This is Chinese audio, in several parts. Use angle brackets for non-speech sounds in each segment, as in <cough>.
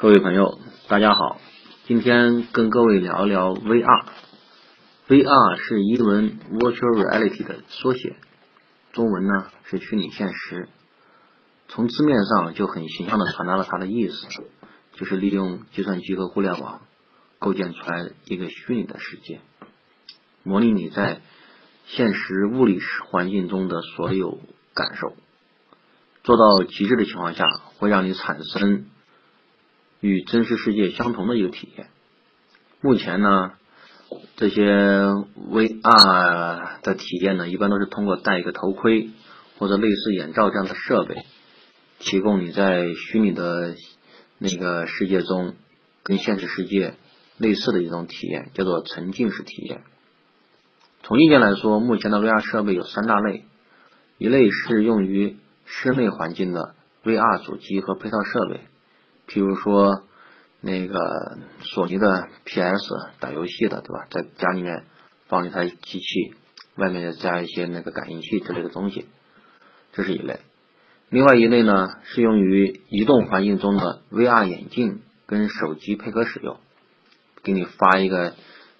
各位朋友，大家好，今天跟各位聊一聊 VR。VR 是英文 Virtual Reality 的缩写，中文呢是虚拟现实。从字面上就很形象的传达了它的意思，就是利用计算机和互联网构建出来一个虚拟的世界，模拟你在现实物理环境中的所有感受，做到极致的情况下，会让你产生。与真实世界相同的一个体验。目前呢，这些 VR 的体验呢，一般都是通过戴一个头盔或者类似眼罩这样的设备，提供你在虚拟的那个世界中跟现实世界类似的一种体验，叫做沉浸式体验。从硬件来说，目前的 VR 设备有三大类，一类是用于室内环境的 VR 主机和配套设备。譬如说，那个索尼的 PS 打游戏的，对吧？在家里面放一台机器，外面加一些那个感应器之类的东西，这是一类。另外一类呢，是用于移动环境中的 VR 眼镜跟手机配合使用，给你发一个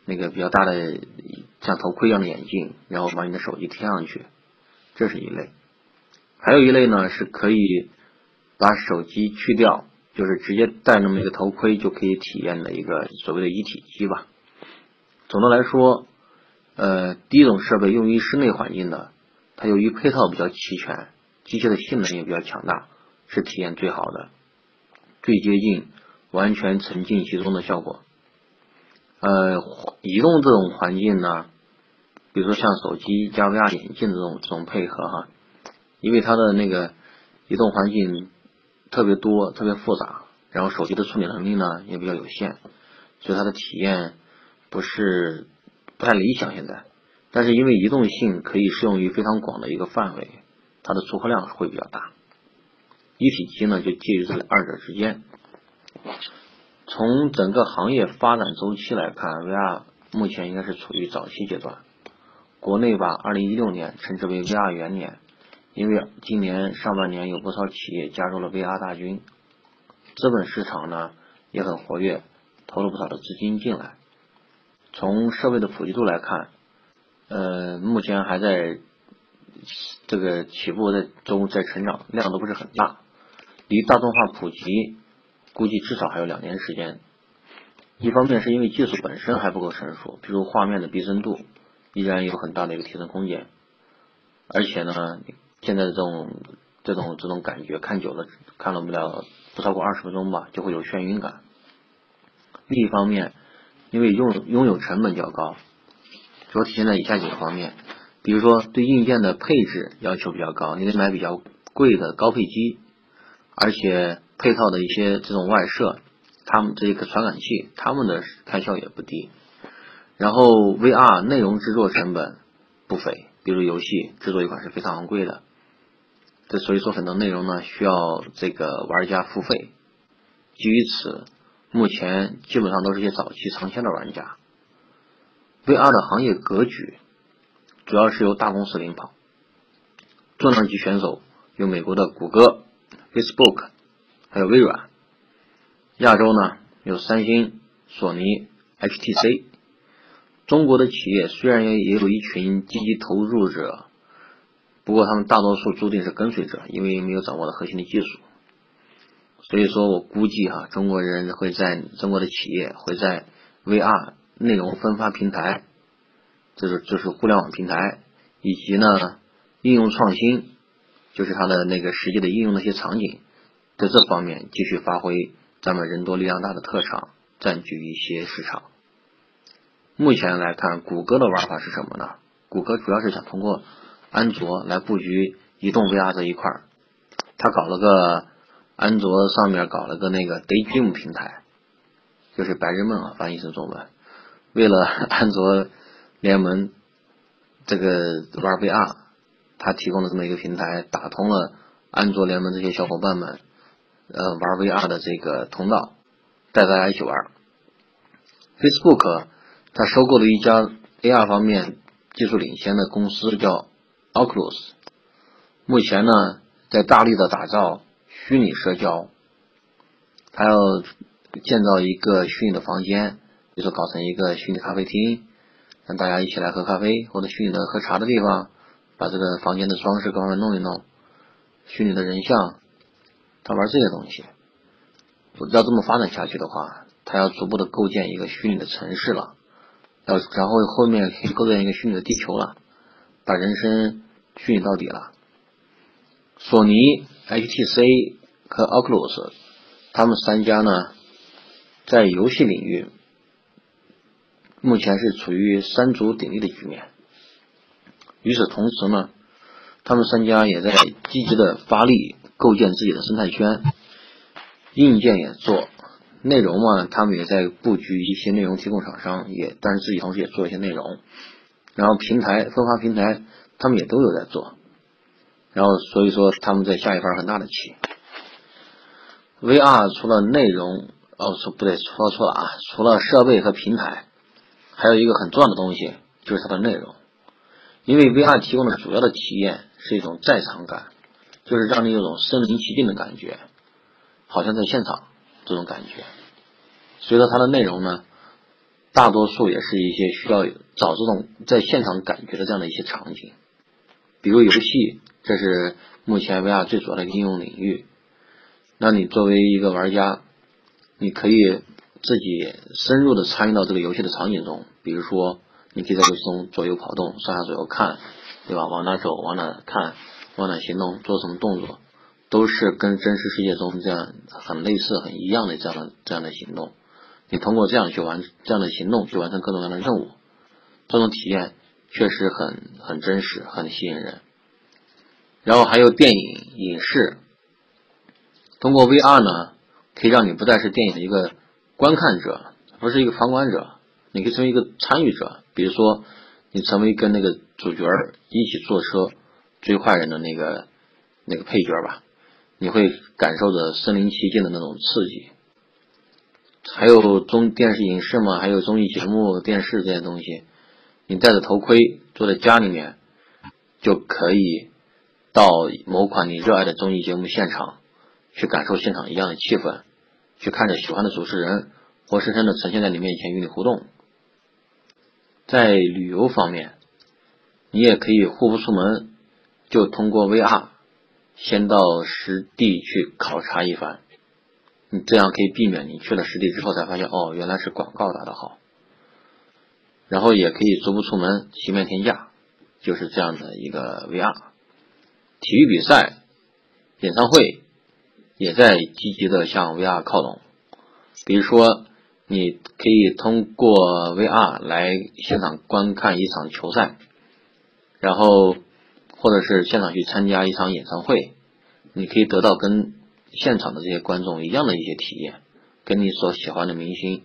那个比较大的像头盔一样的眼镜，然后把你的手机贴上去，这是一类。还有一类呢，是可以把手机去掉。就是直接戴那么一个头盔就可以体验的一个所谓的一体机吧。总的来说，呃，第一种设备用于室内环境的，它由于配套比较齐全，机械的性能也比较强大，是体验最好的，最接近完全沉浸其中的效果。呃，移动这种环境呢，比如说像手机加 VR 眼镜这种这种配合哈，因为它的那个移动环境。特别多，特别复杂，然后手机的处理能力呢也比较有限，所以它的体验不是不太理想。现在，但是因为移动性可以适用于非常广的一个范围，它的出货量会比较大。一体机呢就介于这二者之间。从整个行业发展周期来看，VR 目前应该是处于早期阶段。国内把二零一六年称之为 VR 元年。因为今年上半年有不少企业加入了 VR 大军，资本市场呢也很活跃，投了不少的资金进来。从设备的普及度来看，呃，目前还在这个起步在中在成长，量都不是很大，离大众化普及估计至少还有两年时间。一方面是因为技术本身还不够成熟，比如画面的逼真度依然有很大的一个提升空间，而且呢。现在的这种这种这种感觉，看久了看了不了不超过二十分钟吧，就会有眩晕感。另一方面，因为拥拥有成本较高，主要体现在以下几个方面，比如说对硬件的配置要求比较高，你得买比较贵的高配机，而且配套的一些这种外设，他们这一个传感器，他们的开销也不低。然后 VR 内容制作成本不菲，比如游戏制作一款是非常昂贵的。这所以说很多内容呢需要这个玩家付费，基于此，目前基本上都是一些早期尝鲜的玩家。VR 的行业格局主要是由大公司领跑，重量级选手有美国的谷歌、Facebook，还有微软。亚洲呢有三星、索尼、HTC。中国的企业虽然也也有一群积极投入者。不过他们大多数注定是跟随者，因为没有掌握的核心的技术。所以说我估计哈，中国人会在中国的企业会在 VR 内容分发平台，就是就是互联网平台，以及呢应用创新，就是它的那个实际的应用那些场景，在这方面继续发挥咱们人多力量大的特长，占据一些市场。目前来看，谷歌的玩法是什么呢？谷歌主要是想通过安卓来布局移动 VR 这一块儿，他搞了个安卓上面搞了个那个 Daydream 平台，就是白日梦啊，翻译成中文。为了 <laughs> 安卓联盟这个玩 VR，他提供了这么一个平台，打通了安卓联盟这些小伙伴们呃玩 VR 的这个通道，带大家一起玩。Facebook 他收购了一家 AR 方面技术领先的公司，叫。Oculus 目前呢，在大力的打造虚拟社交，它要建造一个虚拟的房间，比如说搞成一个虚拟咖啡厅，让大家一起来喝咖啡或者虚拟的喝茶的地方，把这个房间的装饰各方面弄一弄，虚拟的人像，他玩这些东西。要这么发展下去的话，他要逐步的构建一个虚拟的城市了，要然后后面构建一个虚拟的地球了，把人生虚拟到底了。索尼、HTC 和 Oculus，他们三家呢，在游戏领域目前是处于三足鼎立的局面。与此同时呢，他们三家也在积极的发力构建自己的生态圈。硬件也做，内容嘛，他们也在布局一些内容提供厂商，也但是自己同时也做一些内容，然后平台分发平台，他们也都有在做，然后所以说他们在下一盘很大的棋。VR 除了内容，哦，说不对，说错了啊，除了设备和平台，还有一个很重要的东西就是它的内容，因为 VR 提供的主要的体验是一种在场感，就是让你有种身临其境的感觉。好像在现场这种感觉，所以说它的内容呢，大多数也是一些需要找这种在现场感觉的这样的一些场景，比如游戏，这是目前 VR 最主要的应用领域。那你作为一个玩家，你可以自己深入的参与到这个游戏的场景中，比如说你可以在游戏中左右跑动、上下左右看，对吧？往哪走，往哪看，往哪行动，做什么动作。都是跟真实世界中这样很类似、很一样的这样的这样的行动，你通过这样去完这样的行动去完成各种各样的任务，这种体验确实很很真实、很吸引人。然后还有电影、影视，通过 VR 呢，可以让你不再是电影的一个观看者，不是一个旁观者，你可以成为一个参与者。比如说，你成为跟那个主角一起坐车追坏人的那个那个配角吧。你会感受着身临其境的那种刺激，还有综电视影视嘛，还有综艺节目、电视这些东西，你戴着头盔坐在家里面，就可以到某款你热爱的综艺节目现场，去感受现场一样的气氛，去看着喜欢的主持人活生生的呈现在你面前与你互动。在旅游方面，你也可以户不出门，就通过 VR。先到实地去考察一番，你这样可以避免你去了实地之后才发现哦，原来是广告打的好。然后也可以足不出门，席面天下，就是这样的一个 VR。体育比赛、演唱会也在积极的向 VR 靠拢。比如说，你可以通过 VR 来现场观看一场球赛，然后。或者是现场去参加一场演唱会，你可以得到跟现场的这些观众一样的一些体验，跟你所喜欢的明星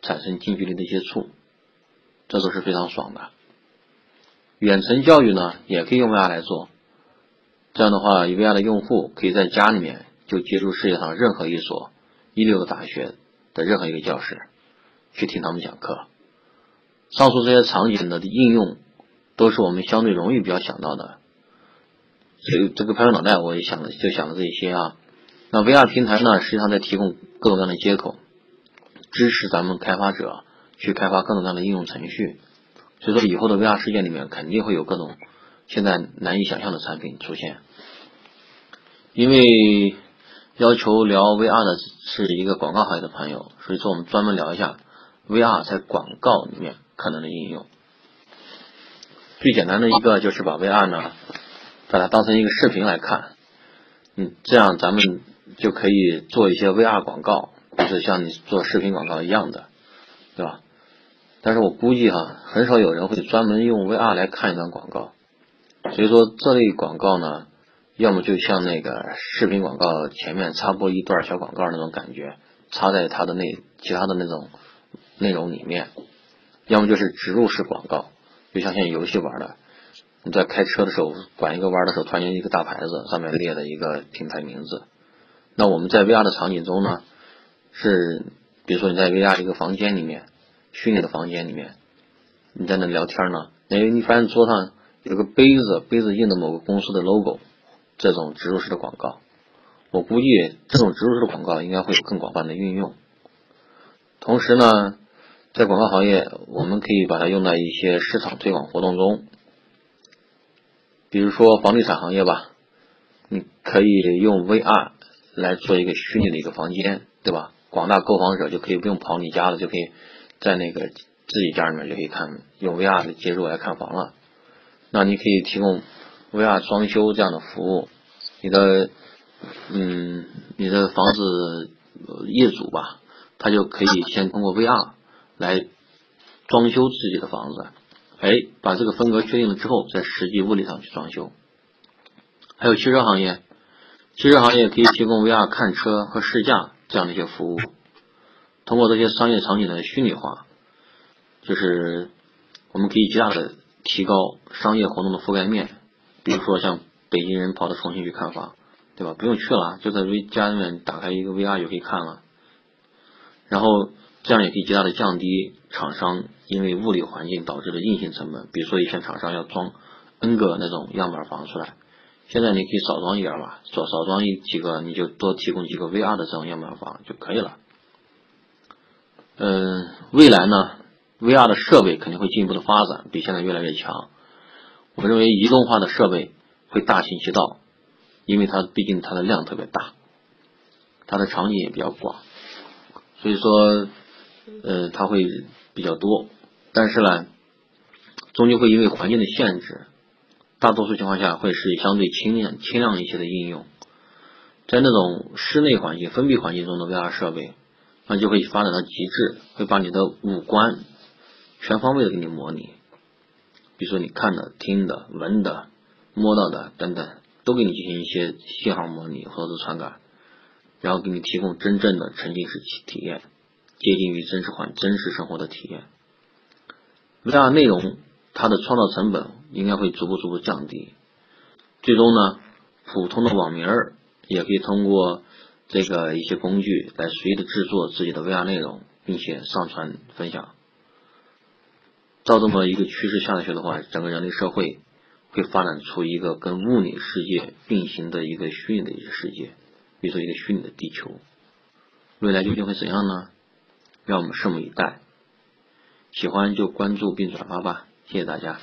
产生近距离的接触，这都是非常爽的。远程教育呢，也可以用 VR 来做，这样的话，VR 的用户可以在家里面就接触世界上任何一所一流的大学的任何一个教室，去听他们讲课。上述这些场景的应用，都是我们相对容易比较想到的。所以这个拍拍脑袋，我也想了，就想了这一些啊。那 VR 平台呢，实际上在提供各种各样的接口，支持咱们开发者去开发各种各样的应用程序。所以说，以后的 VR 世界里面肯定会有各种现在难以想象的产品出现。因为要求聊 VR 的是一个广告行业的朋友，所以说我们专门聊一下 VR 在广告里面可能的应用。最简单的一个就是把 VR 呢。把它当成一个视频来看，嗯，这样咱们就可以做一些 VR 广告，就是像你做视频广告一样的，对吧？但是我估计哈，很少有人会专门用 VR 来看一段广告，所以说这类广告呢，要么就像那个视频广告前面插播一段小广告那种感觉，插在它的那其他的那种内容里面，要么就是植入式广告，就像现在游戏玩的。你在开车的时候，拐一个弯的时候，突然间一个大牌子上面列了一个品牌名字。那我们在 VR 的场景中呢，是比如说你在 VR 一个房间里面，虚拟的房间里面，你在那聊天呢，哎，你发现桌上有个杯子，杯子印的某个公司的 logo，这种植入式的广告，我估计这种植入式的广告应该会有更广泛的运用。同时呢，在广告行业，我们可以把它用在一些市场推广活动中，比如说房地产行业吧，你可以用 VR 来做一个虚拟的一个房间，对吧？广大购房者就可以不用跑你家了，就可以在那个自己家里面就可以看，用 VR 的接入来看房了。那你可以提供 VR 装修这样的服务，你的嗯，你的房子业主吧。他就可以先通过 VR 来装修自己的房子，哎，把这个风格确定了之后，在实际物理上去装修。还有汽车行业，汽车行业可以提供 VR 看车和试驾这样的一些服务。通过这些商业场景的虚拟化，就是我们可以极大的提高商业活动的覆盖面。比如说像北京人跑到重庆去看房，对吧？不用去了，就在家里面打开一个 VR 就可以看了。然后这样也可以极大的降低厂商因为物理环境导致的硬性成本，比如说以前厂商要装 N 个那种样板房出来，现在你可以少装一点吧，少少装一几个，你就多提供几个 VR 的这种样板房就可以了。嗯，未来呢，VR 的设备肯定会进一步的发展，比现在越来越强。我认为移动化的设备会大行其道，因为它毕竟它的量特别大，它的场景也比较广。所以说，呃，它会比较多，但是呢，终究会因为环境的限制，大多数情况下会是相对轻量、轻量一些的应用。在那种室内环境、封闭环境中的 VR 设备，那就会发展到极致，会把你的五官全方位的给你模拟，比如说你看的、听的、闻的、摸到的等等，都给你进行一些信号模拟或者是传感。然后给你提供真正的沉浸式体验，接近于真实环真实生活的体验。VR 内容它的创造成本应该会逐步逐步降低，最终呢，普通的网民也可以通过这个一些工具来随意的制作自己的 VR 内容，并且上传分享。照这么一个趋势下去的话，整个人类社会会发展出一个跟物理世界并行的一个虚拟的一个世界。比如说一个虚拟的地球，未来究竟会怎样呢？让我们拭目以待。喜欢就关注并转发吧，谢谢大家。